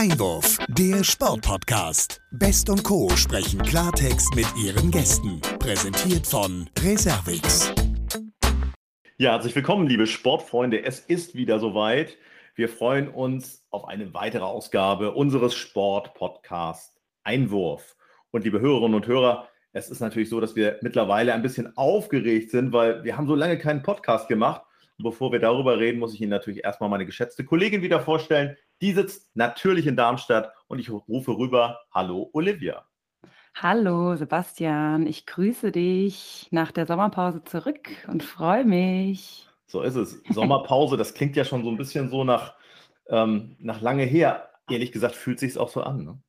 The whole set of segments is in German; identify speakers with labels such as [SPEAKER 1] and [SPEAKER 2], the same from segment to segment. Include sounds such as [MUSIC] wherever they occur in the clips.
[SPEAKER 1] Einwurf, der Sportpodcast. Best und Co. sprechen Klartext mit ihren Gästen. Präsentiert von Reservix.
[SPEAKER 2] Ja, herzlich willkommen, liebe Sportfreunde. Es ist wieder soweit. Wir freuen uns auf eine weitere Ausgabe unseres Sportpodcasts Einwurf. Und liebe Hörerinnen und Hörer, es ist natürlich so, dass wir mittlerweile ein bisschen aufgeregt sind, weil wir haben so lange keinen Podcast gemacht. Und bevor wir darüber reden, muss ich Ihnen natürlich erstmal meine geschätzte Kollegin wieder vorstellen, die sitzt natürlich in Darmstadt und ich rufe rüber, hallo Olivia.
[SPEAKER 3] Hallo Sebastian, ich grüße dich nach der Sommerpause zurück und freue mich.
[SPEAKER 2] So ist es. [LAUGHS] Sommerpause, das klingt ja schon so ein bisschen so nach, ähm, nach lange her. Ehrlich gesagt fühlt sich auch so an. Ne?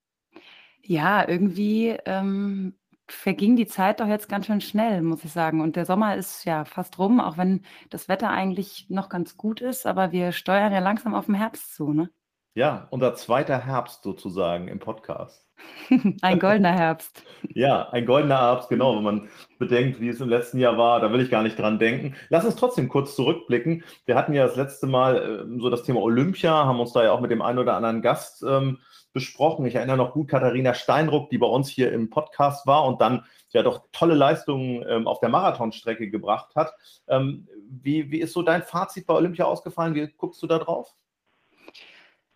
[SPEAKER 3] Ja, irgendwie ähm, verging die Zeit doch jetzt ganz schön schnell, muss ich sagen. Und der Sommer ist ja fast rum, auch wenn das Wetter eigentlich noch ganz gut ist, aber wir steuern ja langsam auf den Herbst zu, ne?
[SPEAKER 2] Ja, unser zweiter Herbst sozusagen im Podcast. [LAUGHS]
[SPEAKER 3] ein goldener Herbst.
[SPEAKER 2] Ja, ein goldener Herbst, genau. Wenn man bedenkt, wie es im letzten Jahr war, da will ich gar nicht dran denken. Lass uns trotzdem kurz zurückblicken. Wir hatten ja das letzte Mal äh, so das Thema Olympia, haben uns da ja auch mit dem einen oder anderen Gast ähm, besprochen. Ich erinnere noch gut Katharina Steinruck, die bei uns hier im Podcast war und dann ja doch tolle Leistungen ähm, auf der Marathonstrecke gebracht hat. Ähm, wie, wie ist so dein Fazit bei Olympia ausgefallen? Wie guckst du da drauf?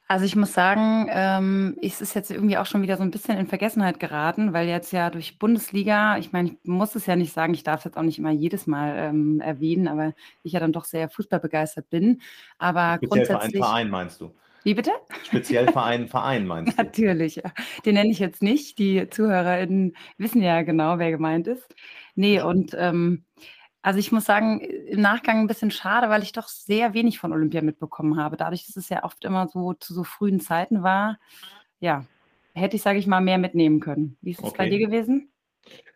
[SPEAKER 3] Also ich muss sagen, ähm, es ist jetzt irgendwie auch schon wieder so ein bisschen in Vergessenheit geraten, weil jetzt ja durch Bundesliga, ich meine, ich muss es ja nicht sagen, ich darf es jetzt auch nicht immer jedes Mal ähm, erwähnen, aber ich ja dann doch sehr fußballbegeistert bin. Aber
[SPEAKER 2] Speziell grundsätzlich. Verein, Verein meinst du?
[SPEAKER 3] Wie bitte?
[SPEAKER 2] Speziell Verein, [LAUGHS] Verein meinst
[SPEAKER 3] du? Natürlich, ja. Den nenne ich jetzt nicht. Die ZuhörerInnen wissen ja genau, wer gemeint ist. Nee, und ähm, also ich muss sagen, im Nachgang ein bisschen schade, weil ich doch sehr wenig von Olympia mitbekommen habe. Dadurch, dass es ja oft immer so zu so frühen Zeiten war, ja, hätte ich, sage ich mal, mehr mitnehmen können. Wie ist es okay. bei dir gewesen?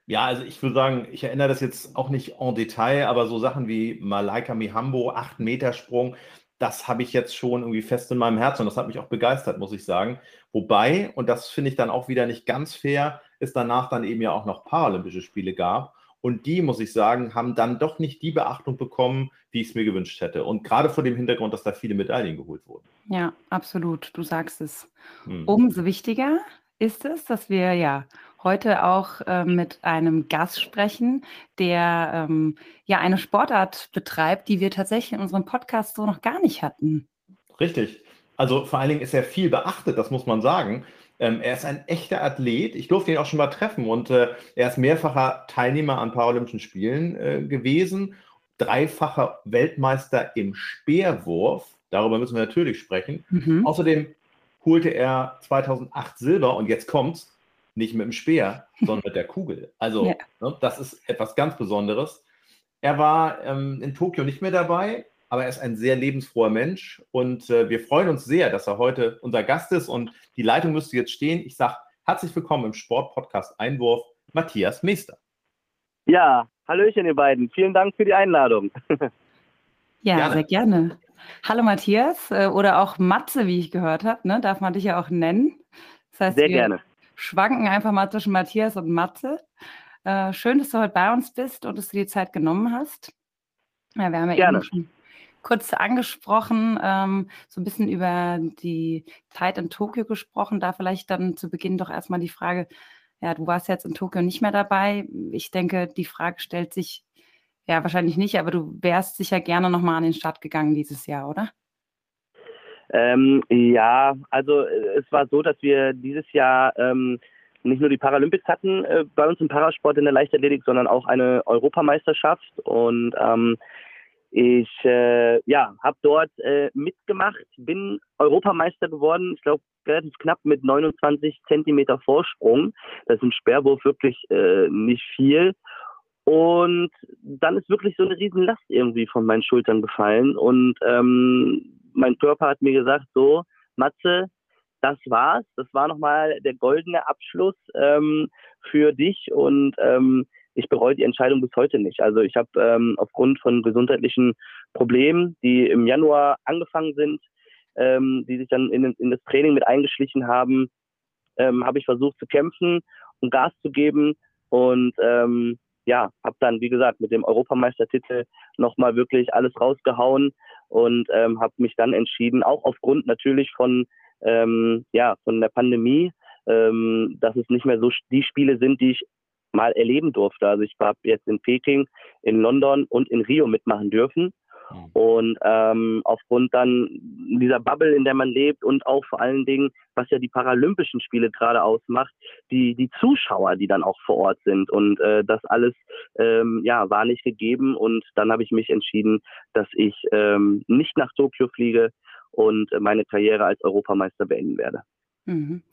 [SPEAKER 2] Ja, also ich würde sagen, ich erinnere das jetzt auch nicht en Detail, aber so Sachen wie Malaika Mihambo, 8-Meter-Sprung, das habe ich jetzt schon irgendwie fest in meinem Herzen und das hat mich auch begeistert, muss ich sagen. Wobei, und das finde ich dann auch wieder nicht ganz fair, es danach dann eben ja auch noch Paralympische Spiele gab. Und die, muss ich sagen, haben dann doch nicht die Beachtung bekommen, wie ich es mir gewünscht hätte. Und gerade vor dem Hintergrund, dass da viele Medaillen geholt wurden.
[SPEAKER 3] Ja, absolut. Du sagst es. Hm. Umso wichtiger ist es, dass wir ja heute auch äh, mit einem Gast sprechen, der ähm, ja eine Sportart betreibt, die wir tatsächlich in unserem Podcast so noch gar nicht hatten.
[SPEAKER 2] Richtig. Also vor allen Dingen ist er viel beachtet, das muss man sagen. Ähm, er ist ein echter Athlet. Ich durfte ihn auch schon mal treffen und äh, er ist mehrfacher Teilnehmer an Paralympischen Spielen äh, gewesen, dreifacher Weltmeister im Speerwurf. Darüber müssen wir natürlich sprechen. Mhm. Außerdem holte er 2008 Silber und jetzt kommt's nicht mit dem Speer, [LAUGHS] sondern mit der Kugel. Also ja. ne, das ist etwas ganz Besonderes. Er war ähm, in Tokio nicht mehr dabei, aber er ist ein sehr lebensfroher Mensch und äh, wir freuen uns sehr, dass er heute unser Gast ist und die Leitung müsste jetzt stehen. Ich sage herzlich willkommen im Sportpodcast Einwurf, Matthias Meester.
[SPEAKER 4] Ja, Hallöchen ihr beiden. Vielen Dank für die Einladung. [LAUGHS]
[SPEAKER 3] ja, gerne. sehr gerne. Hallo Matthias äh, oder auch Matze, wie ich gehört habe, ne? darf man dich ja auch nennen.
[SPEAKER 4] Das heißt, sehr wir gerne.
[SPEAKER 3] schwanken einfach mal zwischen Matthias und Matze. Äh, schön, dass du heute bei uns bist und dass du die Zeit genommen hast. Ja, wir haben ja gerne. eben schon kurz angesprochen, ähm, so ein bisschen über die Zeit in Tokio gesprochen. Da vielleicht dann zu Beginn doch erstmal die Frage, ja, du warst jetzt in Tokio nicht mehr dabei. Ich denke, die Frage stellt sich ja wahrscheinlich nicht, aber du wärst sicher gerne nochmal an den Start gegangen dieses Jahr, oder?
[SPEAKER 4] Ähm, ja, also äh, es war so, dass wir dieses Jahr ähm, nicht nur die Paralympics hatten äh, bei uns im Parasport in der Leichtathletik, sondern auch eine Europameisterschaft. Und ähm, ich äh, ja, habe dort äh, mitgemacht, bin Europameister geworden, ich glaube relativ knapp mit 29 Zentimeter Vorsprung. Das ist im Sperrwurf wirklich äh, nicht viel. Und dann ist wirklich so eine Riesenlast irgendwie von meinen Schultern gefallen. Und ähm, mein Körper hat mir gesagt, so, Matze, das war's. Das war nochmal der goldene Abschluss ähm, für dich. Und ähm, ich bereue die Entscheidung bis heute nicht. Also ich habe ähm, aufgrund von gesundheitlichen Problemen, die im Januar angefangen sind, ähm, die sich dann in, in, das Training mit eingeschlichen haben, ähm, habe ich versucht zu kämpfen und Gas zu geben und ähm, ja, habe dann, wie gesagt, mit dem Europameistertitel nochmal wirklich alles rausgehauen und ähm, habe mich dann entschieden, auch aufgrund natürlich von ähm, ja von der Pandemie, ähm, dass es nicht mehr so die Spiele sind, die ich mal erleben durfte. Also ich habe jetzt in Peking, in London und in Rio mitmachen dürfen. Mhm. Und ähm, aufgrund dann dieser Bubble, in der man lebt und auch vor allen Dingen, was ja die Paralympischen Spiele gerade ausmacht, die, die Zuschauer, die dann auch vor Ort sind. Und äh, das alles ähm, ja, war nicht gegeben. Und dann habe ich mich entschieden, dass ich ähm, nicht nach Tokio fliege und meine Karriere als Europameister beenden werde.
[SPEAKER 3] Mhm.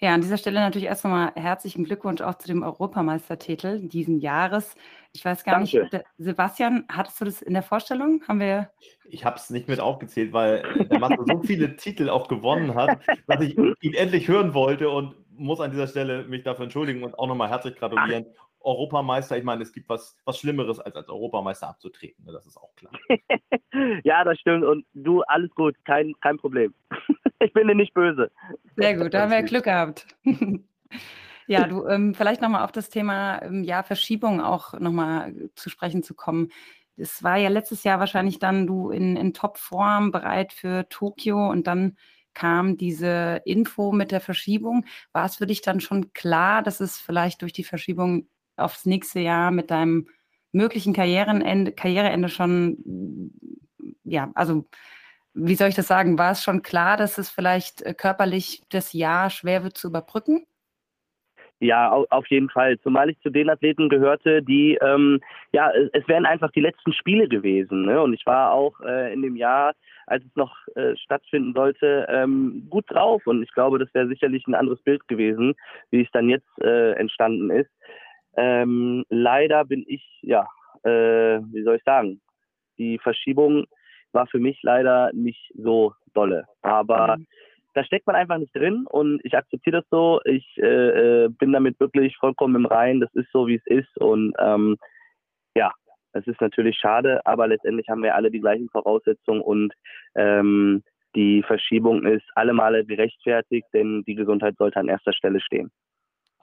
[SPEAKER 3] Ja, an dieser Stelle natürlich erst einmal herzlichen Glückwunsch auch zu dem Europameistertitel diesen Jahres. Ich weiß gar Danke. nicht, Sebastian, hattest du das in der Vorstellung? Haben wir.
[SPEAKER 2] Ich habe es nicht mit aufgezählt, weil der Mathe so viele [LAUGHS] Titel auch gewonnen hat, dass ich ihn endlich hören wollte und muss an dieser Stelle mich dafür entschuldigen und auch nochmal herzlich gratulieren. Ach. Europameister, ich meine, es gibt was, was Schlimmeres, als als Europameister abzutreten, ne? das ist auch klar. [LAUGHS]
[SPEAKER 4] ja, das stimmt und du, alles gut, kein, kein Problem. [LAUGHS] ich bin dir nicht böse.
[SPEAKER 3] Sehr gut, da haben wir Glück gehabt. [LAUGHS] ja, du, ähm, vielleicht nochmal auf das Thema ähm, ja, Verschiebung auch nochmal zu sprechen zu kommen. Es war ja letztes Jahr wahrscheinlich dann du in, in Topform bereit für Tokio und dann kam diese Info mit der Verschiebung. War es für dich dann schon klar, dass es vielleicht durch die Verschiebung aufs nächste Jahr mit deinem möglichen Karrierenende, Karriereende schon, ja, also wie soll ich das sagen, war es schon klar, dass es vielleicht äh, körperlich das Jahr schwer wird zu überbrücken?
[SPEAKER 4] Ja, auf jeden Fall. Zumal ich zu den Athleten gehörte, die, ähm, ja, es wären einfach die letzten Spiele gewesen. Ne? Und ich war auch äh, in dem Jahr, als es noch äh, stattfinden sollte, ähm, gut drauf. Und ich glaube, das wäre sicherlich ein anderes Bild gewesen, wie es dann jetzt äh, entstanden ist. Ähm, leider bin ich, ja, äh, wie soll ich sagen, die Verschiebung war für mich leider nicht so dolle. Aber mhm. da steckt man einfach nicht drin und ich akzeptiere das so. Ich äh, äh, bin damit wirklich vollkommen im Rein. Das ist so, wie es ist. Und ähm, ja, es ist natürlich schade, aber letztendlich haben wir alle die gleichen Voraussetzungen und ähm, die Verschiebung ist alle Male gerechtfertigt, denn die Gesundheit sollte an erster Stelle stehen.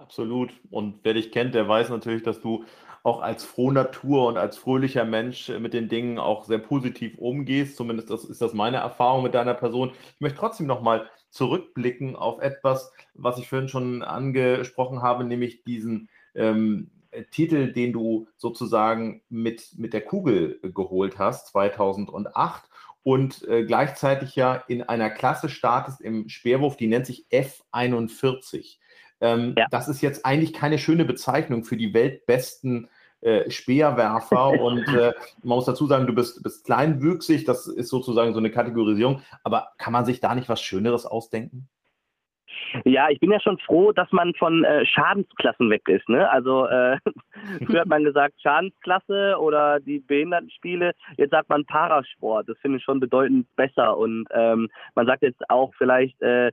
[SPEAKER 2] Absolut. Und wer dich kennt, der weiß natürlich, dass du auch als Frohnatur und als fröhlicher Mensch mit den Dingen auch sehr positiv umgehst. Zumindest das ist das meine Erfahrung mit deiner Person. Ich möchte trotzdem nochmal zurückblicken auf etwas, was ich vorhin schon angesprochen habe, nämlich diesen ähm, Titel, den du sozusagen mit, mit der Kugel geholt hast, 2008 und äh, gleichzeitig ja in einer Klasse startest im Speerwurf, die nennt sich F41. Ähm, ja. Das ist jetzt eigentlich keine schöne Bezeichnung für die weltbesten äh, Speerwerfer. [LAUGHS] und äh, man muss dazu sagen, du bist, bist kleinwüchsig, das ist sozusagen so eine Kategorisierung. Aber kann man sich da nicht was Schöneres ausdenken?
[SPEAKER 4] Ja, ich bin ja schon froh, dass man von äh, Schadensklassen weg ist. Ne? Also äh, [LAUGHS] früher hat man gesagt Schadensklasse oder die Behindertenspiele. Jetzt sagt man Parasport. Das finde ich schon bedeutend besser. Und ähm, man sagt jetzt auch vielleicht äh,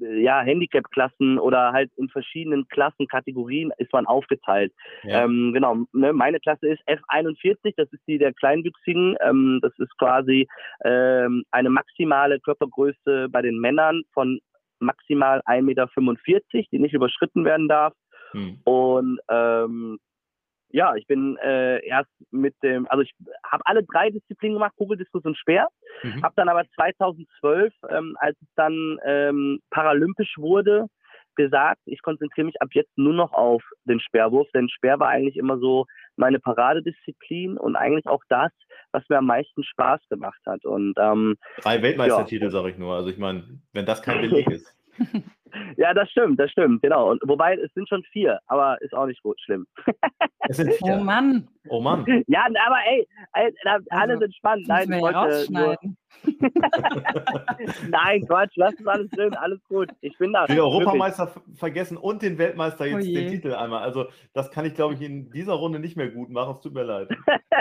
[SPEAKER 4] ja Handicap-Klassen oder halt in verschiedenen Klassenkategorien ist man aufgeteilt. Ja. Ähm, genau. Ne? Meine Klasse ist F41. Das ist die der Kleinwüchsigen. Ähm, das ist quasi ähm, eine maximale Körpergröße bei den Männern von maximal 1,45 Meter, die nicht überschritten werden darf. Hm. Und ähm, ja, ich bin äh, erst mit dem, also ich habe alle drei Disziplinen gemacht, Kugeldiskus und Speer, mhm. habe dann aber 2012, ähm, als es dann ähm, paralympisch wurde, gesagt, ich konzentriere mich ab jetzt nur noch auf den Speerwurf, denn Speer war eigentlich immer so meine Paradedisziplin und eigentlich auch das, was mir am meisten Spaß gemacht hat. Und ähm,
[SPEAKER 2] drei Weltmeistertitel, ja. sage ich nur. Also ich meine, wenn das kein Beleg ist. [LAUGHS]
[SPEAKER 4] Ja, das stimmt, das stimmt, genau. Und, wobei es sind schon vier, aber ist auch nicht gut schlimm. [LAUGHS]
[SPEAKER 3] Es sind vier. Oh Mann.
[SPEAKER 2] Oh Mann.
[SPEAKER 4] Ja, aber ey, ey alle also, sind spannend. Nein, ich wollte nur... [LAUGHS] Nein, Quatsch, lass es alles drin, alles gut. Ich bin da.
[SPEAKER 2] Den Europameister vergessen und den Weltmeister jetzt oh den Titel einmal. Also das kann ich, glaube ich, in dieser Runde nicht mehr gut machen. Es tut mir leid.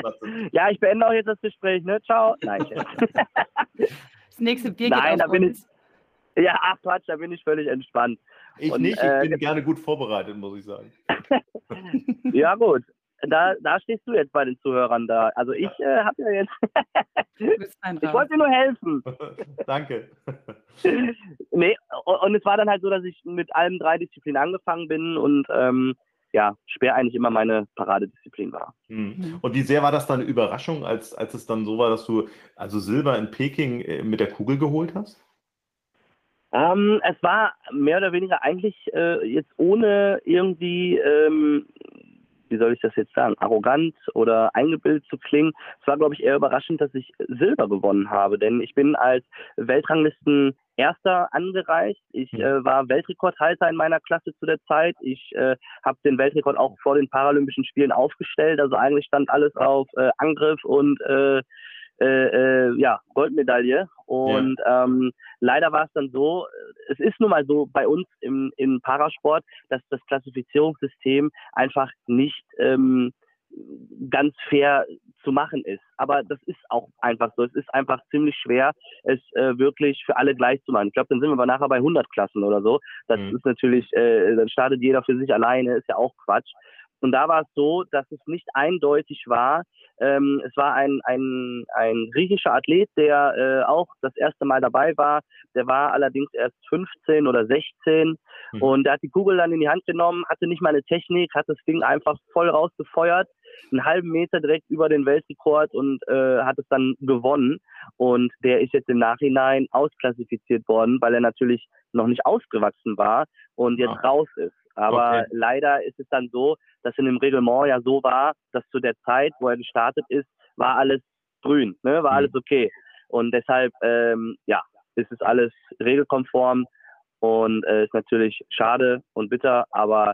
[SPEAKER 2] [LAUGHS]
[SPEAKER 4] ja, ich beende auch jetzt das Gespräch, ne? Ciao. Nein,
[SPEAKER 3] das nächste Bier
[SPEAKER 4] Nein, geht da bin ich. Ja, ach Quatsch, da bin ich völlig entspannt.
[SPEAKER 2] Ich und, nicht, ich äh, bin gerne gut vorbereitet, muss ich sagen. [LAUGHS] [LAUGHS]
[SPEAKER 4] ja, gut. Da, da stehst du jetzt bei den Zuhörern da. Also ich äh, habe ja jetzt. [LAUGHS] ich wollte dir nur helfen.
[SPEAKER 2] Danke.
[SPEAKER 4] nee, und es war dann halt so, dass ich mit allen drei Disziplinen angefangen bin und ähm, ja, Speer eigentlich immer meine Paradedisziplin war.
[SPEAKER 2] Mhm. Und wie sehr war das dann eine Überraschung, als, als es dann so war, dass du also Silber in Peking äh, mit der Kugel geholt hast?
[SPEAKER 4] Ähm, es war mehr oder weniger eigentlich äh, jetzt ohne irgendwie, ähm, wie soll ich das jetzt sagen, arrogant oder eingebildet zu klingen. Es war, glaube ich, eher überraschend, dass ich Silber gewonnen habe, denn ich bin als Weltranglisten Erster angereicht. Ich hm. äh, war Weltrekordhalter in meiner Klasse zu der Zeit. Ich äh, habe den Weltrekord auch vor den Paralympischen Spielen aufgestellt. Also eigentlich stand alles auf äh, Angriff und äh, äh, äh, ja, Goldmedaille. Und ja. ähm, leider war es dann so, es ist nun mal so bei uns im, im Parasport, dass das Klassifizierungssystem einfach nicht ähm, ganz fair zu machen ist. Aber das ist auch einfach so. Es ist einfach ziemlich schwer, es äh, wirklich für alle gleich zu machen. Ich glaube, dann sind wir aber nachher bei 100 Klassen oder so. Das mhm. ist natürlich, äh, dann startet jeder für sich alleine, ist ja auch Quatsch. Und da war es so, dass es nicht eindeutig war. Ähm, es war ein, ein, ein griechischer Athlet, der äh, auch das erste Mal dabei war. Der war allerdings erst 15 oder 16 mhm. und der hat die Kugel dann in die Hand genommen, hatte nicht mal eine Technik, hat das Ding einfach voll rausgefeuert, einen halben Meter direkt über den Weltrekord und äh, hat es dann gewonnen. Und der ist jetzt im Nachhinein ausklassifiziert worden, weil er natürlich noch nicht ausgewachsen war und jetzt ah. raus ist. Aber okay. leider ist es dann so, dass in dem Reglement ja so war, dass zu der Zeit, wo er gestartet ist, war alles grün, ne? war mhm. alles okay. Und deshalb, ähm, ja, ist es alles regelkonform und äh, ist natürlich schade und bitter, aber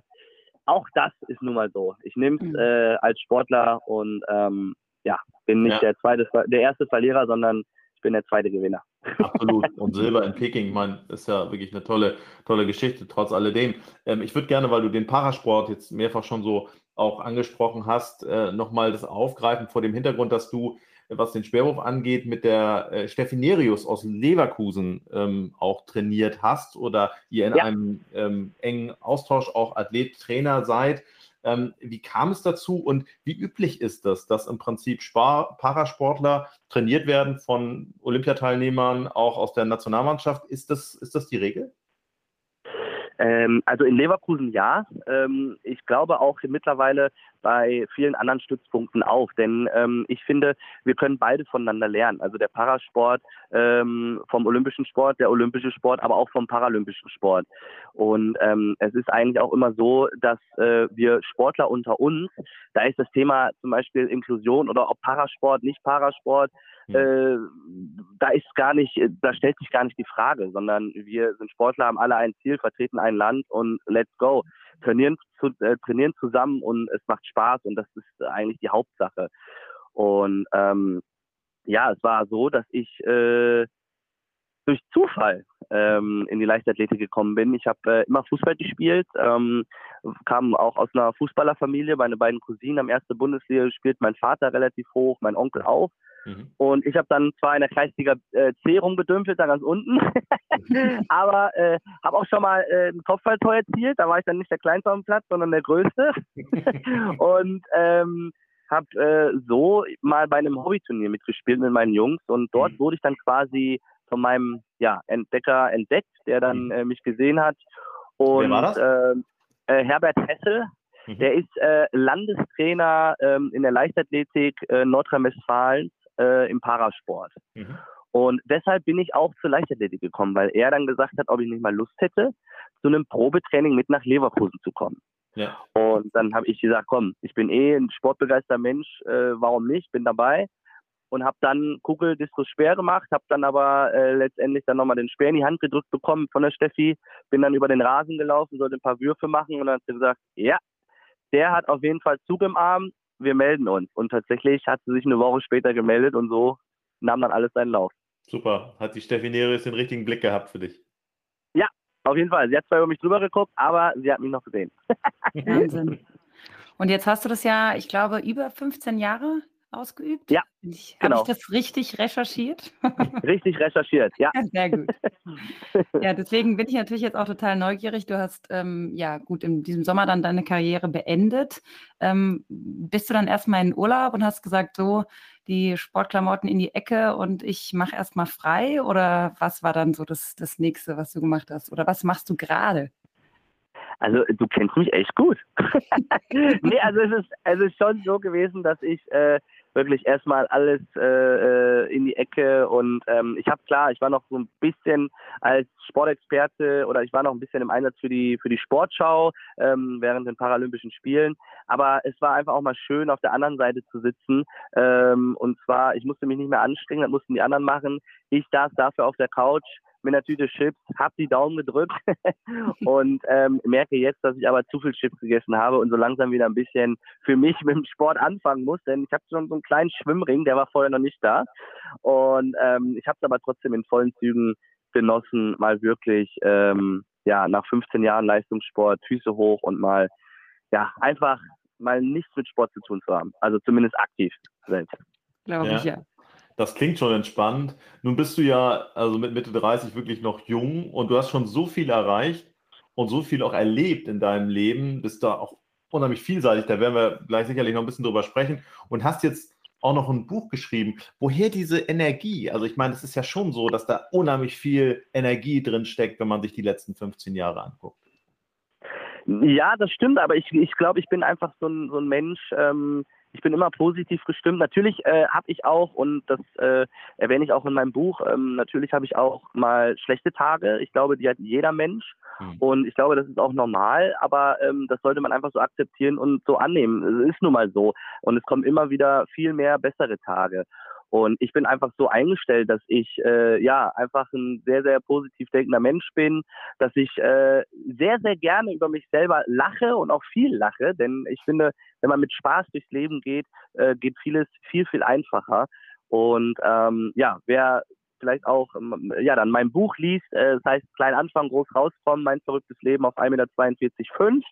[SPEAKER 4] auch das ist nun mal so. Ich nehme es mhm. äh, als Sportler und ähm, ja, bin nicht ja. der zweite, der erste Verlierer, sondern ich bin der zweite Gewinner.
[SPEAKER 2] Absolut. [LAUGHS] Und Silber in Peking, ich meine, ist ja wirklich eine tolle, tolle Geschichte, trotz alledem. Ähm, ich würde gerne, weil du den Parasport jetzt mehrfach schon so auch angesprochen hast, äh, nochmal das aufgreifen vor dem Hintergrund, dass du, was den Schwerwurf angeht, mit der äh, Steffi Nerius aus Leverkusen ähm, auch trainiert hast oder ihr in ja. einem ähm, engen Austausch auch Athlet-Trainer seid. Ähm, wie kam es dazu und wie üblich ist das, dass im Prinzip Spar Parasportler trainiert werden von Olympiateilnehmern auch aus der Nationalmannschaft? Ist das, ist das die Regel?
[SPEAKER 4] Ähm, also in Leverkusen ja. Ähm, ich glaube auch mittlerweile bei vielen anderen Stützpunkten auch. Denn ähm, ich finde, wir können beide voneinander lernen. Also der Parasport ähm, vom olympischen Sport, der olympische Sport, aber auch vom paralympischen Sport. Und ähm, es ist eigentlich auch immer so, dass äh, wir Sportler unter uns, da ist das Thema zum Beispiel Inklusion oder ob Parasport, nicht Parasport, äh, da ist gar nicht, da stellt sich gar nicht die Frage, sondern wir sind Sportler, haben alle ein Ziel, vertreten ein Land und let's go. Trainieren, zu, äh, trainieren zusammen und es macht Spaß und das ist eigentlich die Hauptsache. Und ähm, ja, es war so, dass ich äh, durch Zufall ähm, in die Leichtathletik gekommen bin. Ich habe äh, immer Fußball gespielt, ähm, kam auch aus einer Fußballerfamilie. Meine beiden Cousinen haben erste Bundesliga gespielt, mein Vater relativ hoch, mein Onkel auch. Mhm. Und ich habe dann zwar in der Kreisliga äh, C rumgedümpelt, da ganz unten, [LAUGHS] aber äh, habe auch schon mal äh, ein Kopfballtor erzielt. Da war ich dann nicht der Kleinste am Platz, sondern der Größte. [LAUGHS] und ähm, habe äh, so mal bei einem Hobbyturnier mitgespielt mit meinen Jungs und dort mhm. wurde ich dann quasi von meinem ja, Entdecker entdeckt, der dann mhm. äh, mich gesehen hat. Und Wer war das? Äh, äh Herbert Hessel, mhm. der ist äh, Landestrainer ähm, in der Leichtathletik äh, Nordrhein-Westfalens äh, im Parasport. Mhm. Und deshalb bin ich auch zur Leichtathletik gekommen, weil er dann gesagt hat, ob ich nicht mal Lust hätte, zu einem Probetraining mit nach Leverkusen zu kommen. Ja. Und dann habe ich gesagt, komm, ich bin eh ein sportbegeisterter Mensch, äh, warum nicht, bin dabei und habe dann Kugel, Diskus, Speer gemacht, habe dann aber äh, letztendlich dann nochmal den Speer in die Hand gedrückt bekommen von der Steffi, bin dann über den Rasen gelaufen, sollte ein paar Würfe machen und dann hat sie gesagt, ja, der hat auf jeden Fall Zug im Arm, wir melden uns. Und tatsächlich hat sie sich eine Woche später gemeldet und so nahm dann alles seinen Lauf.
[SPEAKER 2] Super. Hat die Steffi Neres den richtigen Blick gehabt für dich?
[SPEAKER 4] Ja, auf jeden Fall. Sie hat zwar über mich drüber geguckt, aber sie hat mich noch gesehen.
[SPEAKER 3] Wahnsinn. Und jetzt hast du das ja, ich glaube, über 15 Jahre ausgeübt?
[SPEAKER 4] Ja.
[SPEAKER 3] Ich, genau. Habe ich das richtig recherchiert? [LAUGHS]
[SPEAKER 4] Richtig recherchiert, ja.
[SPEAKER 3] Sehr gut. [LAUGHS] Ja, deswegen bin ich natürlich jetzt auch total neugierig. Du hast ähm, ja gut in diesem Sommer dann deine Karriere beendet. Ähm, bist du dann erstmal in Urlaub und hast gesagt, so die Sportklamotten in die Ecke und ich mache erstmal frei? Oder was war dann so das, das nächste, was du gemacht hast? Oder was machst du gerade?
[SPEAKER 4] Also du kennst mich echt gut. [LAUGHS] nee, also es ist, es ist schon so gewesen, dass ich äh, wirklich erstmal alles äh, äh, in die Ecke und ähm, ich habe klar, ich war noch so ein bisschen als Sportexperte oder ich war noch ein bisschen im Einsatz für die für die Sportschau ähm, während den Paralympischen Spielen, aber es war einfach auch mal schön auf der anderen Seite zu sitzen ähm, und zwar ich musste mich nicht mehr anstrengen, das mussten die anderen machen. Ich saß dafür auf der Couch mit einer Tüte Chips, habe die Daumen gedrückt [LAUGHS] und ähm, merke jetzt, dass ich aber zu viel Chips gegessen habe und so langsam wieder ein bisschen für mich [LAUGHS] mit dem Sport anfangen muss, denn ich habe schon so einen kleinen Schwimmring, der war vorher noch nicht da und ähm, ich habe es aber trotzdem in vollen Zügen genossen, mal wirklich ähm, ja nach 15 Jahren Leistungssport Füße hoch und mal ja einfach mal nichts mit Sport zu tun zu haben, also zumindest aktiv selbst.
[SPEAKER 3] Glaube ja. ich ja.
[SPEAKER 2] Das klingt schon entspannt. Nun bist du ja also mit Mitte 30 wirklich noch jung und du hast schon so viel erreicht und so viel auch erlebt in deinem Leben, bist da auch unheimlich vielseitig. Da werden wir gleich sicherlich noch ein bisschen drüber sprechen und hast jetzt auch noch ein Buch geschrieben. Woher diese Energie? Also ich meine, es ist ja schon so, dass da unheimlich viel Energie drin steckt, wenn man sich die letzten 15 Jahre anguckt.
[SPEAKER 4] Ja, das stimmt, aber ich, ich glaube, ich bin einfach so ein, so ein Mensch, ähm, ich bin immer positiv gestimmt. Natürlich äh, habe ich auch, und das äh, erwähne ich auch in meinem Buch, ähm, natürlich habe ich auch mal schlechte Tage. Ich glaube, die hat jeder Mensch. Mhm. Und ich glaube, das ist auch normal, aber ähm, das sollte man einfach so akzeptieren und so annehmen. Es ist nun mal so. Und es kommen immer wieder viel mehr bessere Tage. Und ich bin einfach so eingestellt, dass ich äh, ja einfach ein sehr, sehr positiv denkender Mensch bin, dass ich äh, sehr, sehr gerne über mich selber lache und auch viel lache, denn ich finde, wenn man mit Spaß durchs Leben geht, äh, geht vieles viel, viel einfacher. Und ähm, ja, wer vielleicht auch ja dann mein Buch liest, äh, das heißt Klein Anfang, groß rauskommen, mein verrücktes Leben auf 1,42 Meter.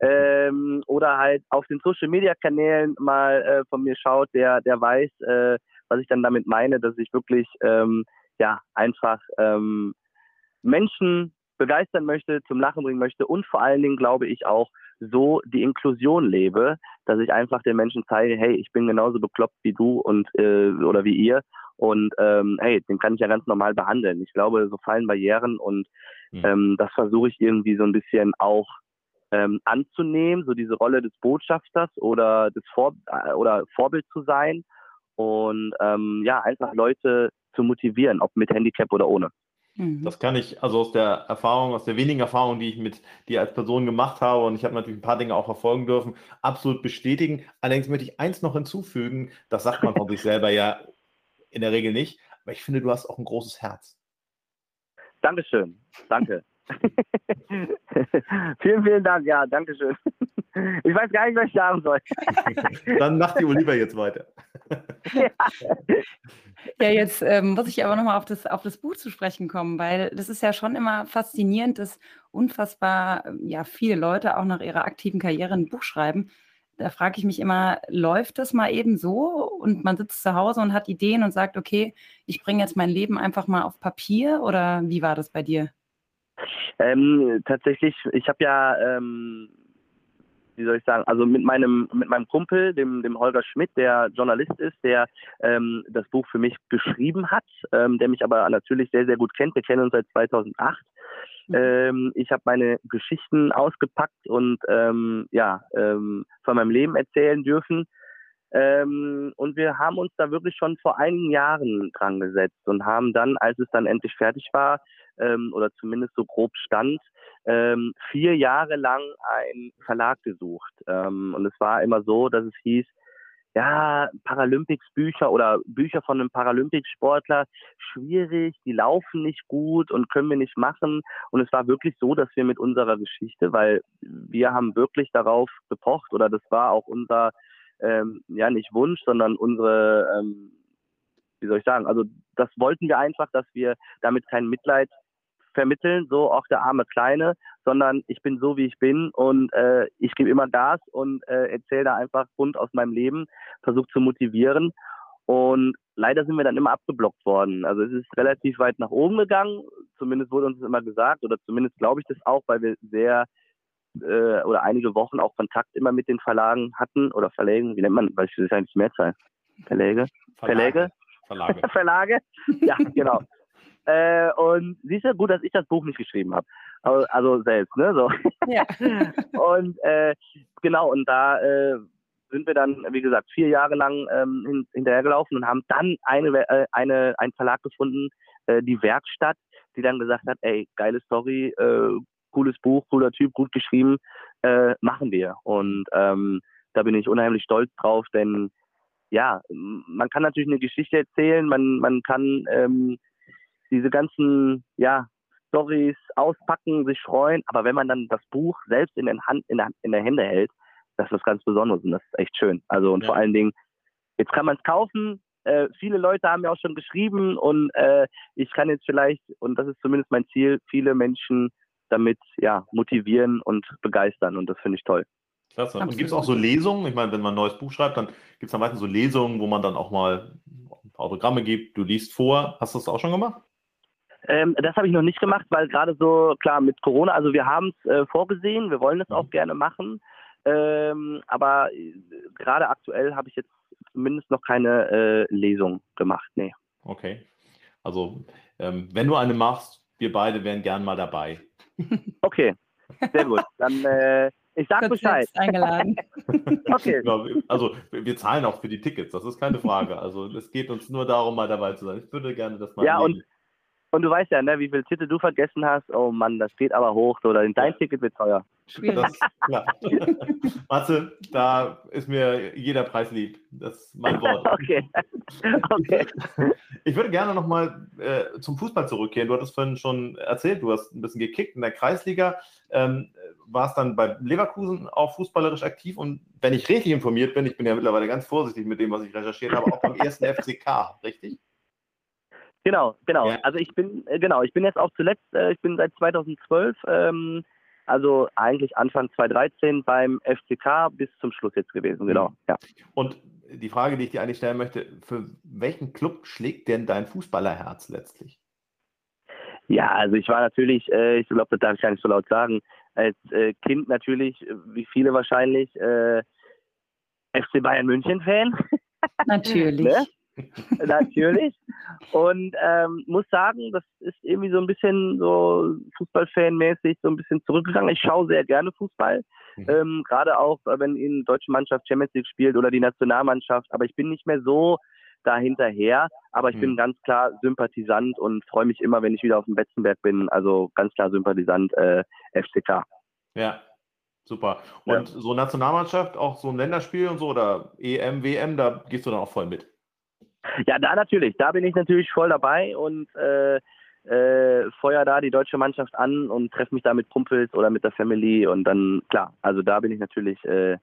[SPEAKER 4] Ähm, oder halt auf den Social Media Kanälen mal äh, von mir schaut, der, der weiß, äh, was ich dann damit meine, dass ich wirklich ähm, ja einfach ähm, Menschen begeistern möchte, zum Lachen bringen möchte und vor allen Dingen glaube ich auch so die Inklusion lebe, dass ich einfach den Menschen zeige, hey, ich bin genauso bekloppt wie du und äh, oder wie ihr und ähm, hey, den kann ich ja ganz normal behandeln. Ich glaube, so fallen Barrieren und mhm. ähm, das versuche ich irgendwie so ein bisschen auch ähm, anzunehmen, so diese Rolle des Botschafters oder des Vor äh, oder Vorbild zu sein und ähm, ja, einfach Leute zu motivieren, ob mit Handicap oder ohne.
[SPEAKER 2] Mhm. Das kann ich also aus der Erfahrung, aus der wenigen Erfahrung, die ich mit dir als Person gemacht habe, und ich habe natürlich ein paar Dinge auch verfolgen dürfen, absolut bestätigen. Allerdings möchte ich eins noch hinzufügen, das sagt man von sich selber ja in der Regel nicht, aber ich finde, du hast auch ein großes Herz.
[SPEAKER 4] Dankeschön, danke. [LAUGHS] vielen, vielen Dank, ja, Dankeschön. Ich weiß gar nicht, was ich sagen soll. [LAUGHS]
[SPEAKER 2] Dann mach die Oliver jetzt weiter.
[SPEAKER 3] Ja, [LAUGHS] ja jetzt ähm, muss ich aber nochmal auf das, auf das Buch zu sprechen kommen, weil das ist ja schon immer faszinierend, dass unfassbar ja, viele Leute auch nach ihrer aktiven Karriere ein Buch schreiben. Da frage ich mich immer, läuft das mal eben so und man sitzt zu Hause und hat Ideen und sagt, okay, ich bringe jetzt mein Leben einfach mal auf Papier oder wie war das bei dir?
[SPEAKER 4] Ähm, tatsächlich, ich habe ja ähm, wie soll ich sagen, also mit meinem, mit meinem Kumpel, dem, dem Holger Schmidt, der Journalist ist, der ähm, das Buch für mich geschrieben hat, ähm, der mich aber natürlich sehr, sehr gut kennt. Wir kennen uns seit 2008. Mhm. Ähm, ich habe meine Geschichten ausgepackt und ähm, ja, ähm, von meinem Leben erzählen dürfen. Ähm, und wir haben uns da wirklich schon vor einigen Jahren dran gesetzt und haben dann, als es dann endlich fertig war, ähm, oder zumindest so grob stand, ähm, vier Jahre lang einen Verlag gesucht. Und es war immer so, dass es hieß, ja, Paralympics-Bücher oder Bücher von einem Paralympics-Sportler, schwierig, die laufen nicht gut und können wir nicht machen. Und es war wirklich so, dass wir mit unserer Geschichte, weil wir haben wirklich darauf gepocht oder das war auch unser, ähm, ja nicht Wunsch, sondern unsere, ähm, wie soll ich sagen, also das wollten wir einfach, dass wir damit kein Mitleid vermitteln, so auch der arme Kleine, sondern ich bin so, wie ich bin und äh, ich gebe immer Gas und äh, erzähle da einfach bunt aus meinem Leben, versuche zu motivieren. Und leider sind wir dann immer abgeblockt worden. Also es ist relativ weit nach oben gegangen, zumindest wurde uns das immer gesagt, oder zumindest glaube ich das auch, weil wir sehr äh, oder einige Wochen auch Kontakt immer mit den Verlagen hatten oder Verlägen, wie nennt man, weil ich das eigentlich mehr Mehrzahl. Verläge? Verläge?
[SPEAKER 2] Verlage. [LAUGHS]
[SPEAKER 4] Verlage? Ja, genau. Äh, und siehst du, gut, dass ich das Buch nicht geschrieben habe. Also, also, selbst, ne? So. Ja. [LAUGHS] und äh, genau, und da äh, sind wir dann, wie gesagt, vier Jahre lang ähm, hin, hinterhergelaufen und haben dann eine, äh, eine, einen Verlag gefunden, äh, die Werkstatt, die dann gesagt hat, ey, geile Story, äh, cooles Buch, cooler Typ, gut geschrieben, äh, machen wir. Und ähm, da bin ich unheimlich stolz drauf, denn ja, man kann natürlich eine Geschichte erzählen, man, man kann ähm, diese ganzen, ja, Stories auspacken, sich freuen, aber wenn man dann das Buch selbst in, den Hand, in, der, in der Hände hält, das ist was ganz Besonderes und das ist echt schön. Also und ja. vor allen Dingen, jetzt kann man es kaufen. Äh, viele Leute haben ja auch schon geschrieben und äh, ich kann jetzt vielleicht, und das ist zumindest mein Ziel, viele Menschen damit ja motivieren und begeistern und das finde ich toll.
[SPEAKER 2] Klasse. Und gibt es auch so Lesungen? Ich meine, wenn man ein neues Buch schreibt, dann gibt es dann meistens so Lesungen, wo man dann auch mal ein paar Autogramme gibt, du liest vor. Hast du das auch schon gemacht?
[SPEAKER 4] Ähm, das habe ich noch nicht gemacht, weil gerade so, klar, mit Corona, also wir haben es äh, vorgesehen, wir wollen es auch mhm. gerne machen. Ähm, aber äh, gerade aktuell habe ich jetzt zumindest noch keine äh, Lesung gemacht. Nee.
[SPEAKER 2] Okay. Also, ähm, wenn du eine machst, wir beide wären gern mal dabei. [LAUGHS]
[SPEAKER 4] Okay, sehr gut. Dann äh, ich sag Bescheid.
[SPEAKER 3] Eingeladen. [LAUGHS]
[SPEAKER 2] okay. Genau, also wir zahlen auch für die Tickets, das ist keine Frage. Also es geht uns nur darum, mal dabei zu sein. Ich würde gerne das mal.
[SPEAKER 4] Ja, und und du weißt ja, ne, wie viele Titel du vergessen hast. Oh Mann, das geht aber hoch. Oder dein ja. Ticket wird teuer.
[SPEAKER 2] Schwierig. [LAUGHS] Matze, da ist mir jeder Preis lieb. Das ist mein Wort. [LAUGHS]
[SPEAKER 4] okay. okay.
[SPEAKER 2] Ich würde gerne nochmal äh, zum Fußball zurückkehren. Du hattest vorhin schon erzählt, du hast ein bisschen gekickt in der Kreisliga. Ähm, warst dann bei Leverkusen auch fußballerisch aktiv und wenn ich richtig informiert bin, ich bin ja mittlerweile ganz vorsichtig mit dem, was ich recherchiert habe, auch beim [LAUGHS] ersten FCK, richtig?
[SPEAKER 4] Genau, genau. Ja. Also ich bin, äh, genau, ich bin jetzt auch zuletzt, äh, ich bin seit 2012, ähm, also eigentlich Anfang 2013 beim FCK bis zum Schluss jetzt gewesen, genau. Mhm. Ja.
[SPEAKER 2] Und die Frage, die ich dir eigentlich stellen möchte, für welchen Club schlägt denn dein Fußballerherz letztlich?
[SPEAKER 4] Ja, also ich war natürlich, äh, ich glaube, das darf ich gar nicht so laut sagen, als äh, Kind natürlich, wie viele wahrscheinlich, äh, FC Bayern München Fan.
[SPEAKER 3] Natürlich. [LAUGHS] ne? [LAUGHS]
[SPEAKER 4] Natürlich. Und ähm, muss sagen, das ist irgendwie so ein bisschen so Fußballfan-mäßig so ein bisschen zurückgegangen. Ich schaue sehr gerne Fußball. Mhm. Ähm, Gerade auch, wenn die deutsche Mannschaft Champions League spielt oder die Nationalmannschaft. Aber ich bin nicht mehr so dahinterher. Aber ich mhm. bin ganz klar Sympathisant und freue mich immer, wenn ich wieder auf dem Betzenberg bin. Also ganz klar Sympathisant äh, FCK.
[SPEAKER 2] Ja, super. Und ja. so Nationalmannschaft, auch so ein Länderspiel und so oder EM, WM, da gehst du dann auch voll mit.
[SPEAKER 4] Ja, da natürlich. Da bin ich natürlich voll dabei und äh, äh, feuer da die deutsche Mannschaft an und treffe mich da mit Kumpels oder mit der Family und dann, klar, also da bin ich natürlich, äh,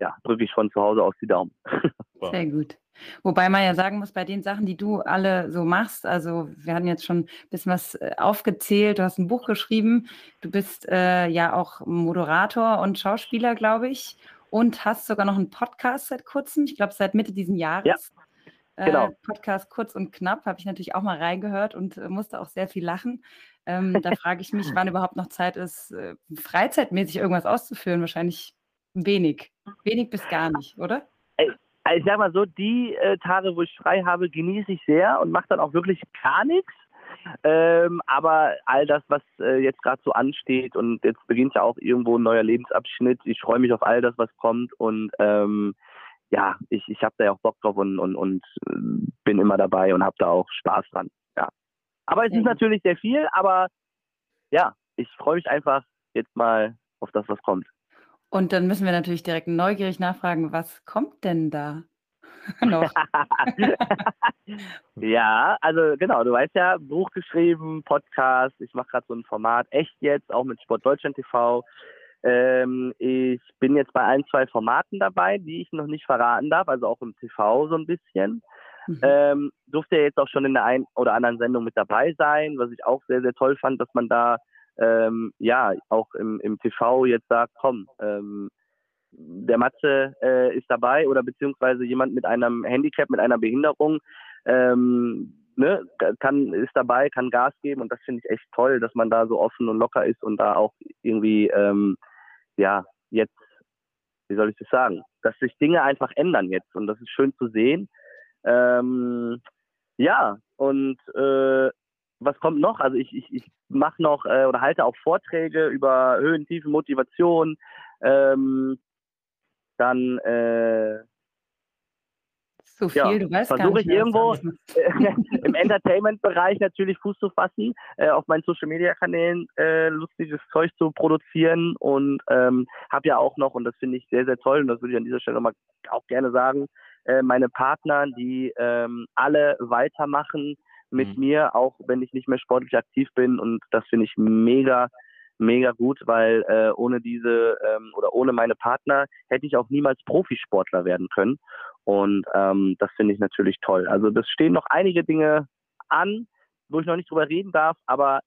[SPEAKER 4] ja, drücke ich von zu Hause aus die Daumen. [LAUGHS]
[SPEAKER 3] Sehr gut. Wobei man ja sagen muss, bei den Sachen, die du alle so machst, also wir hatten jetzt schon ein bisschen was äh, aufgezählt, du hast ein Buch geschrieben, du bist äh, ja auch Moderator und Schauspieler, glaube ich, und hast sogar noch einen Podcast seit kurzem, ich glaube seit Mitte diesen Jahres. Ja. Genau. Äh, Podcast kurz und knapp habe ich natürlich auch mal reingehört und äh, musste auch sehr viel lachen. Ähm, [LAUGHS] da frage ich mich, wann überhaupt noch Zeit ist, äh, freizeitmäßig irgendwas auszuführen. Wahrscheinlich wenig. Wenig bis gar nicht, oder?
[SPEAKER 4] Ich sag mal so, die äh, Tage, wo ich frei habe, genieße ich sehr und mache dann auch wirklich gar nichts. Ähm, aber all das, was äh, jetzt gerade so ansteht und jetzt beginnt ja auch irgendwo ein neuer Lebensabschnitt. Ich freue mich auf all das, was kommt und ähm, ja, ich, ich habe da ja auch Bock drauf und, und, und äh, bin immer dabei und habe da auch Spaß dran. Ja. Aber es ist natürlich sehr viel, aber ja, ich freue mich einfach jetzt mal auf das, was kommt.
[SPEAKER 3] Und dann müssen wir natürlich direkt neugierig nachfragen, was kommt denn da [LAUGHS] noch? [LAUGHS]
[SPEAKER 4] ja, also genau, du weißt ja, Buch geschrieben, Podcast, ich mache gerade so ein Format, echt jetzt, auch mit Sport Deutschland TV. Ähm, ich bin jetzt bei ein, zwei Formaten dabei, die ich noch nicht verraten darf, also auch im TV so ein bisschen. Mhm. Ähm, durfte ja jetzt auch schon in der einen oder anderen Sendung mit dabei sein, was ich auch sehr, sehr toll fand, dass man da ähm, ja auch im, im TV jetzt sagt, komm, ähm, der Matze äh, ist dabei oder beziehungsweise jemand mit einem Handicap, mit einer Behinderung, ähm, ne, kann, ist dabei, kann Gas geben und das finde ich echt toll, dass man da so offen und locker ist und da auch irgendwie ähm, ja, jetzt, wie soll ich das sagen, dass sich Dinge einfach ändern jetzt und das ist schön zu sehen. Ähm, ja, und äh, was kommt noch? Also ich, ich, ich mache noch äh, oder halte auch Vorträge über Höhen, Tiefen, Motivation. Ähm, dann äh,
[SPEAKER 3] so viel, ja, du weißt
[SPEAKER 4] versuche ich irgendwo [LAUGHS] im Entertainment-Bereich natürlich Fuß zu fassen, äh, auf meinen Social-Media-Kanälen äh, lustiges Zeug zu produzieren und ähm, habe ja auch noch, und das finde ich sehr, sehr toll, und das würde ich an dieser Stelle mal auch gerne sagen, äh, meine Partner, die ähm, alle weitermachen mit mhm. mir, auch wenn ich nicht mehr sportlich aktiv bin und das finde ich mega, mega gut, weil äh, ohne diese ähm, oder ohne meine Partner hätte ich auch niemals Profisportler werden können. Und ähm, das finde ich natürlich toll. Also das stehen noch einige Dinge an, wo ich noch nicht drüber reden darf, aber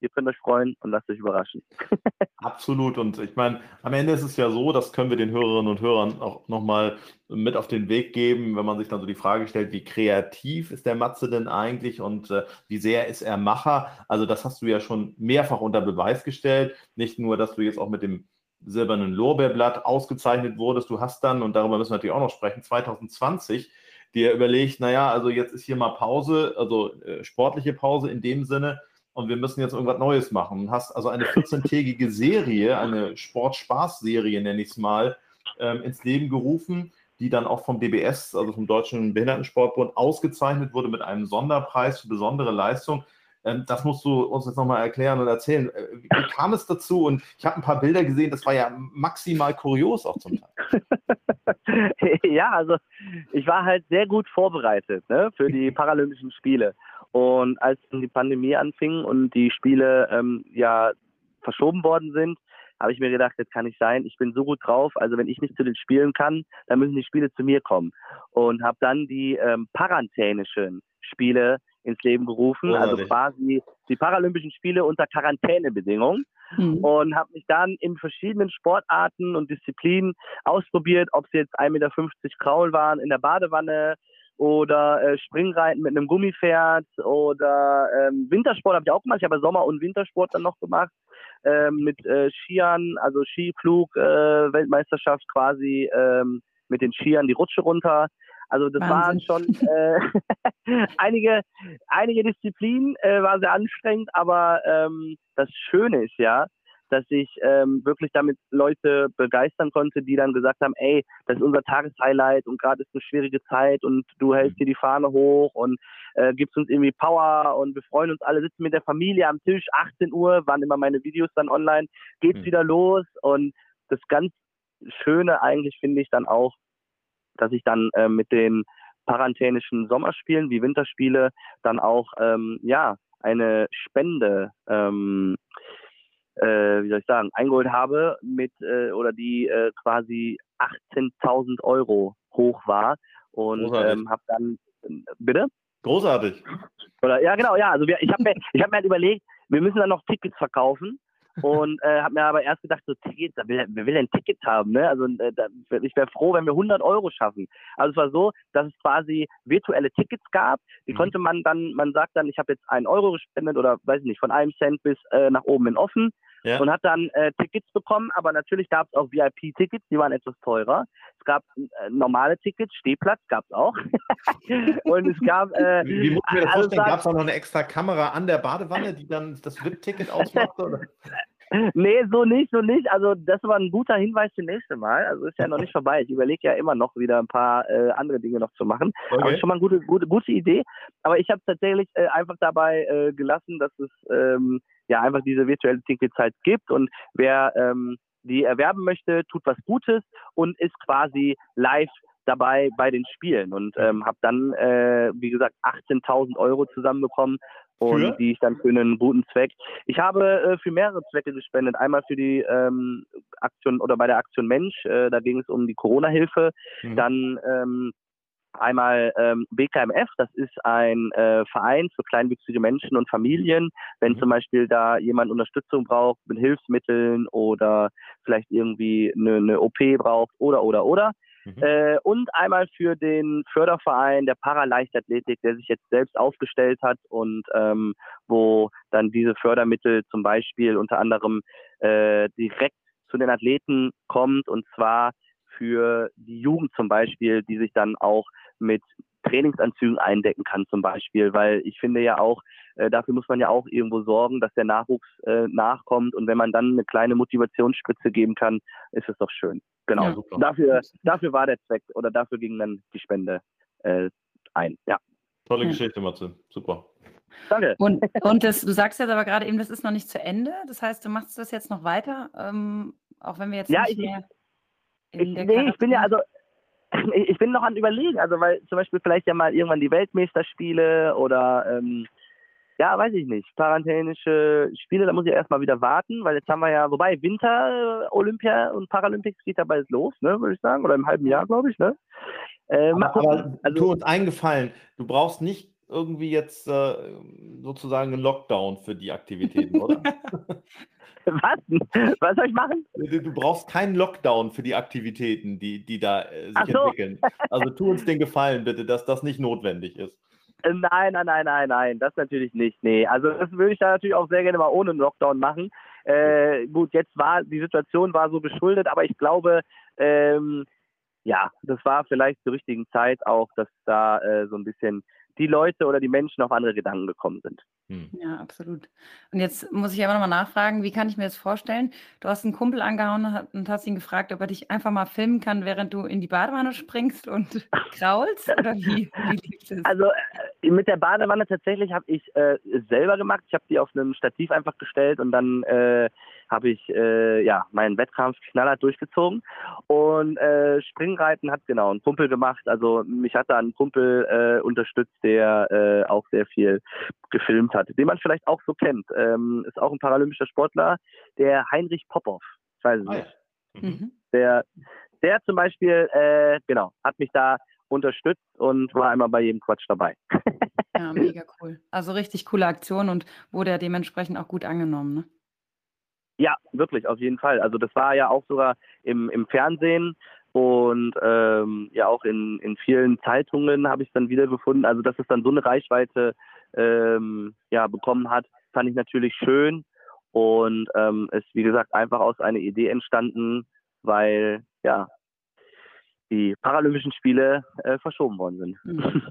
[SPEAKER 4] ihr könnt euch freuen und lasst euch überraschen. [LAUGHS]
[SPEAKER 2] Absolut. Und ich meine, am Ende ist es ja so, das können wir den Hörerinnen und Hörern auch nochmal mit auf den Weg geben, wenn man sich dann so die Frage stellt, wie kreativ ist der Matze denn eigentlich und äh, wie sehr ist er Macher? Also das hast du ja schon mehrfach unter Beweis gestellt. Nicht nur, dass du jetzt auch mit dem silbernen Lorbeerblatt ausgezeichnet wurdest. Du hast dann, und darüber müssen wir natürlich auch noch sprechen, 2020 dir überlegt, naja, also jetzt ist hier mal Pause, also äh, sportliche Pause in dem Sinne, und wir müssen jetzt irgendwas Neues machen. Du hast also eine 14-tägige Serie, eine Sport-Spaß-Serie, nenne ich es mal, ähm, ins Leben gerufen, die dann auch vom DBS, also vom Deutschen Behindertensportbund, ausgezeichnet wurde mit einem Sonderpreis für besondere Leistung. Ähm, das musst du uns jetzt nochmal erklären und erzählen. Äh, wie kam es dazu? Und ich habe ein paar Bilder gesehen, das war ja maximal kurios auch zum Teil. [LAUGHS]
[SPEAKER 4] ja, also ich war halt sehr gut vorbereitet ne, für die Paralympischen Spiele. Und als die Pandemie anfing und die Spiele ähm, ja verschoben worden sind, habe ich mir gedacht, das kann nicht sein. Ich bin so gut drauf. Also wenn ich nicht zu den Spielen kann, dann müssen die Spiele zu mir kommen. Und habe dann die ähm, parantänischen Spiele ins Leben gerufen, also quasi die Paralympischen Spiele unter Quarantänebedingungen mhm. und habe mich dann in verschiedenen Sportarten und Disziplinen ausprobiert, ob es jetzt 1,50 Meter Kraul waren in der Badewanne oder äh, Springreiten mit einem Gummipferd oder ähm, Wintersport habe ich auch gemacht. Ich habe Sommer- und Wintersport dann noch gemacht ähm, mit äh, Skiern, also Skiflug, äh, Weltmeisterschaft quasi ähm, mit den Skiern die Rutsche runter. Also das Wahnsinn. waren schon äh, [LAUGHS] einige, einige Disziplinen, äh, war sehr anstrengend, aber ähm, das Schöne ist ja, dass ich ähm, wirklich damit Leute begeistern konnte, die dann gesagt haben, ey, das ist unser Tageshighlight und gerade ist eine schwierige Zeit und du hältst hier die Fahne hoch und äh, gibst uns irgendwie Power und wir freuen uns alle, sitzen mit der Familie am Tisch, 18 Uhr, waren immer meine Videos dann online, geht's mhm. wieder los und das ganz Schöne eigentlich finde ich dann auch, dass ich dann äh, mit den parantänischen Sommerspielen wie Winterspiele dann auch ähm, ja eine Spende ähm, äh, wie soll ich sagen, eingeholt habe mit äh, oder die äh, quasi 18.000 Euro hoch war und ähm, habe dann bitte
[SPEAKER 2] großartig
[SPEAKER 4] oder ja genau ja also wir, ich habe mir ich habe mir halt überlegt wir müssen dann noch Tickets verkaufen und äh, habe mir aber erst gedacht, so Tickets, wer, wer will ein Ticket haben? Ne? Also äh, da, ich wäre froh, wenn wir 100 Euro schaffen. Also es war so, dass es quasi virtuelle Tickets gab. Die mhm. konnte man dann, man sagt dann, ich habe jetzt einen Euro gespendet oder weiß ich nicht, von einem Cent bis äh, nach oben in offen ja. und hat dann äh, Tickets bekommen, aber natürlich gab es auch VIP-Tickets, die waren etwas teurer. Es gab äh, normale Tickets, Stehplatz gab es auch. [LAUGHS]
[SPEAKER 2] und es gab. Äh, wie, wie muss ich mir das vorstellen? Gab es auch noch eine extra Kamera an der Badewanne, die dann das VIP-Ticket ausmachte? [LAUGHS]
[SPEAKER 4] nee, so nicht, so nicht. Also das war ein guter Hinweis für nächste Mal. Also ist ja noch nicht vorbei. Ich überlege ja immer noch wieder ein paar äh, andere Dinge noch zu machen. Okay. Aber schon mal eine gute, gute, gute Idee. Aber ich habe tatsächlich äh, einfach dabei äh, gelassen, dass es ähm, ja einfach diese virtuelle Ticketzeit gibt und wer ähm, die erwerben möchte, tut was Gutes und ist quasi live dabei bei den Spielen und ähm, habe dann, äh, wie gesagt, 18.000 Euro zusammenbekommen und für? die ich dann für einen guten Zweck. Ich habe äh, für mehrere Zwecke gespendet. Einmal für die ähm, Aktion oder bei der Aktion Mensch, äh, da ging es um die Corona-Hilfe. Mhm. Dann ähm, Einmal ähm, BKMF, das ist ein äh, Verein für kleinwüchsige Menschen und Familien. Wenn mhm. zum Beispiel da jemand Unterstützung braucht mit Hilfsmitteln oder vielleicht irgendwie eine, eine OP braucht oder oder oder. Mhm. Äh, und einmal für den Förderverein der Paraleichtathletik, der sich jetzt selbst aufgestellt hat und ähm, wo dann diese Fördermittel zum Beispiel unter anderem äh, direkt zu den Athleten kommt und zwar für die Jugend zum Beispiel, die sich dann auch mit Trainingsanzügen eindecken kann zum Beispiel, weil ich finde ja auch, äh, dafür muss man ja auch irgendwo sorgen, dass der Nachwuchs äh, nachkommt und wenn man dann eine kleine Motivationsspitze geben kann, ist es doch schön. Genau. Ja, dafür, dafür war der Zweck oder dafür ging dann die Spende äh, ein. Ja.
[SPEAKER 2] Tolle Geschichte, Matze. Super.
[SPEAKER 3] Danke. Und, und das, du sagst jetzt aber gerade eben, das ist noch nicht zu Ende. Das heißt, du machst das jetzt noch weiter, ähm, auch wenn wir jetzt
[SPEAKER 4] ja,
[SPEAKER 3] nicht
[SPEAKER 4] ich, mehr ich, nee, ich bin ja also [CLEARS THROAT] ich bin noch an überlegen, also weil zum Beispiel vielleicht ja mal irgendwann die Weltmeisterspiele oder ähm, ja, weiß ich nicht, quarantänische Spiele, da muss ich erstmal wieder warten, weil jetzt haben wir ja, wobei Winter, Olympia und Paralympics geht dabei los, ne, würde ich sagen, oder im halben Jahr, glaube ich, ne?
[SPEAKER 2] Äh, aber, aber also, tu uns eingefallen, du brauchst nicht irgendwie jetzt äh, sozusagen einen Lockdown für die Aktivitäten, oder? [LAUGHS]
[SPEAKER 4] Was? Was soll ich machen?
[SPEAKER 2] Du, du, brauchst keinen Lockdown für die Aktivitäten, die, die da äh, sich so. entwickeln. [LAUGHS] Also tu uns den Gefallen bitte, dass das nicht notwendig ist.
[SPEAKER 4] Äh, nein, nein, nein, nein, nein, das natürlich nicht. Nee, also das würde ich da natürlich auch sehr gerne mal ohne einen Lockdown machen. Äh, gut, jetzt war die Situation war so geschuldet, aber ich glaube, ähm, ja, das war vielleicht zur richtigen Zeit auch, dass da äh, so ein bisschen die Leute oder die Menschen auf andere Gedanken gekommen sind.
[SPEAKER 3] Hm. Ja, absolut. Und jetzt muss ich aber nochmal nachfragen, wie kann ich mir das vorstellen? Du hast einen Kumpel angehauen und hast ihn gefragt, ob er dich einfach mal filmen kann, während du in die Badewanne springst und [LAUGHS] kraulst? Oder wie, wie
[SPEAKER 4] lief das? Also äh, mit der Badewanne tatsächlich habe ich äh, selber gemacht. Ich habe die auf einem Stativ einfach gestellt und dann äh, habe ich äh, ja meinen Wettkampf knallhart durchgezogen. Und äh, Springreiten hat genau ein Kumpel gemacht. Also mich hat da ein Kumpel äh, unterstützt, der äh, auch sehr viel gefilmt hat, den man vielleicht auch so kennt. Ähm, ist auch ein paralympischer Sportler, der Heinrich Popov. Ich weiß es ah, nicht. Ja. Mhm. Der, der zum Beispiel, äh, genau, hat mich da unterstützt und war einmal bei jedem Quatsch dabei. [LAUGHS]
[SPEAKER 3] ja, mega cool. Also richtig coole Aktion und wurde ja dementsprechend auch gut angenommen, ne?
[SPEAKER 4] Ja, wirklich, auf jeden Fall. Also das war ja auch sogar im, im Fernsehen und ähm, ja auch in, in vielen Zeitungen habe ich es dann wiedergefunden. Also dass es dann so eine Reichweite ähm, ja, bekommen hat, fand ich natürlich schön und ähm, ist wie gesagt einfach aus einer Idee entstanden, weil ja die Paralympischen Spiele äh, verschoben worden sind. Mhm.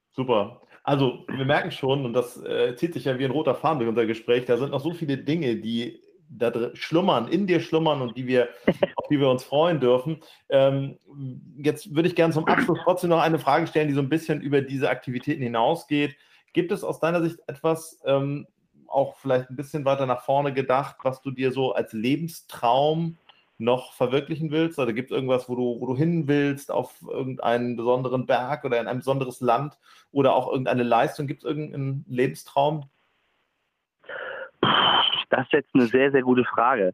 [SPEAKER 4] [LAUGHS]
[SPEAKER 2] Super. Also wir merken schon, und das äh, zieht sich ja wie ein roter Faden durch unser Gespräch, da sind noch so viele Dinge, die da schlummern, in dir schlummern und die wir, [LAUGHS] auf die wir uns freuen dürfen. Ähm, jetzt würde ich gerne zum Abschluss trotzdem noch eine Frage stellen, die so ein bisschen über diese Aktivitäten hinausgeht. Gibt es aus deiner Sicht etwas, ähm, auch vielleicht ein bisschen weiter nach vorne gedacht, was du dir so als Lebenstraum noch verwirklichen willst? Oder gibt es irgendwas, wo du, wo du hin willst, auf irgendeinen besonderen Berg oder in ein besonderes Land oder auch irgendeine Leistung? Gibt es irgendeinen Lebenstraum,
[SPEAKER 4] das ist jetzt eine sehr, sehr gute Frage.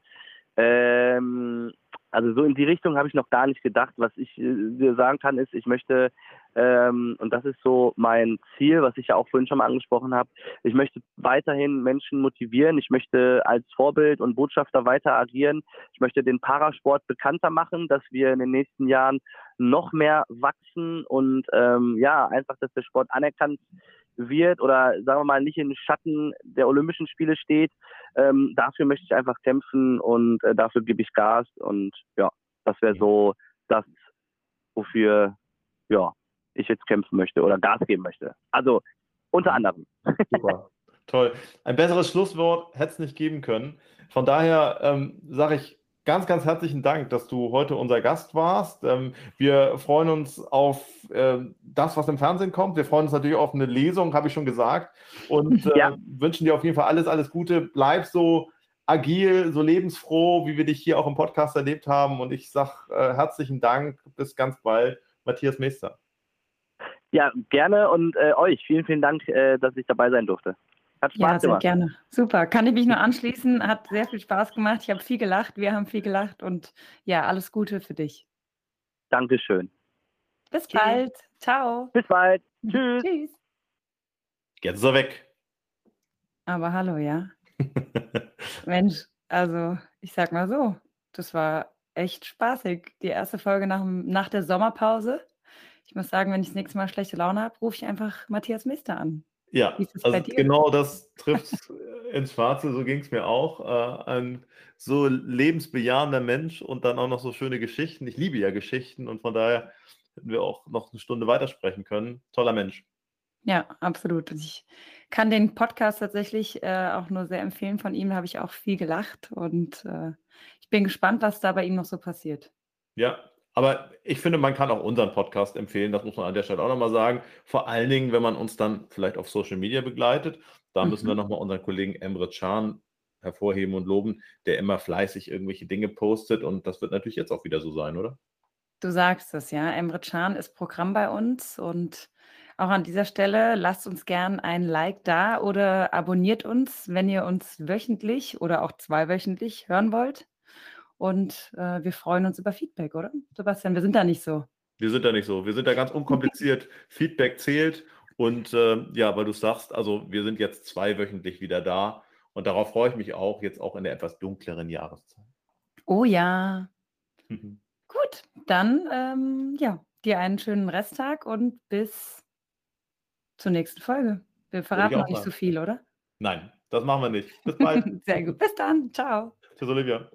[SPEAKER 4] Ähm, also so in die Richtung habe ich noch gar nicht gedacht. Was ich äh, sagen kann, ist, ich möchte, ähm, und das ist so mein Ziel, was ich ja auch vorhin schon mal angesprochen habe, ich möchte weiterhin Menschen motivieren. Ich möchte als Vorbild und Botschafter weiter agieren. Ich möchte den Parasport bekannter machen, dass wir in den nächsten Jahren noch mehr wachsen und ähm, ja, einfach, dass der Sport anerkannt wird oder sagen wir mal nicht in Schatten der Olympischen Spiele steht. Ähm, dafür möchte ich einfach kämpfen und äh, dafür gebe ich Gas und ja, das wäre so das, wofür ja, ich jetzt kämpfen möchte oder Gas geben möchte. Also unter anderem.
[SPEAKER 2] Super. Toll. Ein besseres Schlusswort hätte es nicht geben können. Von daher ähm, sage ich ganz, ganz herzlichen Dank, dass du heute unser Gast warst. Ähm, wir freuen uns auf äh, das, was im Fernsehen kommt. Wir freuen uns natürlich auf eine Lesung, habe ich schon gesagt. Und [LAUGHS] äh, ja. wünschen dir auf jeden Fall alles, alles Gute. Bleib so agil, so lebensfroh, wie wir dich hier auch im Podcast erlebt haben. Und ich sage äh, herzlichen Dank. Bis ganz bald. Matthias Meester.
[SPEAKER 4] Ja, gerne und äh, euch. Vielen, vielen Dank, äh, dass ich dabei sein durfte.
[SPEAKER 3] Hat Spaß ja, sehr gemacht. gerne. Super. Kann ich mich nur anschließen. Hat sehr viel Spaß gemacht. Ich habe viel gelacht. Wir haben viel gelacht. Und ja, alles Gute für dich.
[SPEAKER 4] Dankeschön.
[SPEAKER 3] Bis Tschüss. bald. Ciao.
[SPEAKER 4] Bis bald. [LAUGHS] Tschüss. Tschüss.
[SPEAKER 2] Jetzt ist er weg.
[SPEAKER 3] Aber hallo, ja. [LAUGHS] Mensch, also ich sag mal so, das war echt spaßig. Die erste Folge nach, nach der Sommerpause. Ich muss sagen, wenn ich das nächste Mal schlechte Laune habe, rufe ich einfach Matthias Mister an.
[SPEAKER 2] Ja, also genau das [LAUGHS] trifft ins Schwarze, so ging es mir auch. Äh, ein so lebensbejahender Mensch und dann auch noch so schöne Geschichten. Ich liebe ja Geschichten und von daher hätten wir auch noch eine Stunde weitersprechen können. Toller Mensch.
[SPEAKER 3] Ja, absolut. Ich kann den Podcast tatsächlich äh, auch nur sehr empfehlen von ihm. Habe ich auch viel gelacht und äh, ich bin gespannt, was da bei ihm noch so passiert.
[SPEAKER 2] Ja, aber ich finde, man kann auch unseren Podcast empfehlen, das muss man an der Stelle auch nochmal sagen. Vor allen Dingen, wenn man uns dann vielleicht auf Social Media begleitet. Da mhm. müssen wir nochmal unseren Kollegen Emre Can hervorheben und loben, der immer fleißig irgendwelche Dinge postet. Und das wird natürlich jetzt auch wieder so sein, oder?
[SPEAKER 3] Du sagst es, ja. Emre Can ist Programm bei uns und auch an dieser Stelle lasst uns gern ein Like da oder abonniert uns, wenn ihr uns wöchentlich oder auch zweiwöchentlich hören wollt. Und äh, wir freuen uns über Feedback, oder? Sebastian, wir sind da nicht so.
[SPEAKER 2] Wir sind da nicht so. Wir sind da ganz unkompliziert. [LAUGHS] Feedback zählt. Und äh, ja, weil du sagst, also wir sind jetzt zweiwöchentlich wieder da. Und darauf freue ich mich auch, jetzt auch in der etwas dunkleren Jahreszeit.
[SPEAKER 3] Oh ja. Gut, dann ähm, ja, dir einen schönen Resttag und bis zur nächsten Folge. Wir verraten noch nicht so viel, oder?
[SPEAKER 2] Nein, das machen wir nicht. Bis bald. [LAUGHS]
[SPEAKER 3] Sehr gut. Bis dann. Ciao.
[SPEAKER 2] Tschüss, Olivia.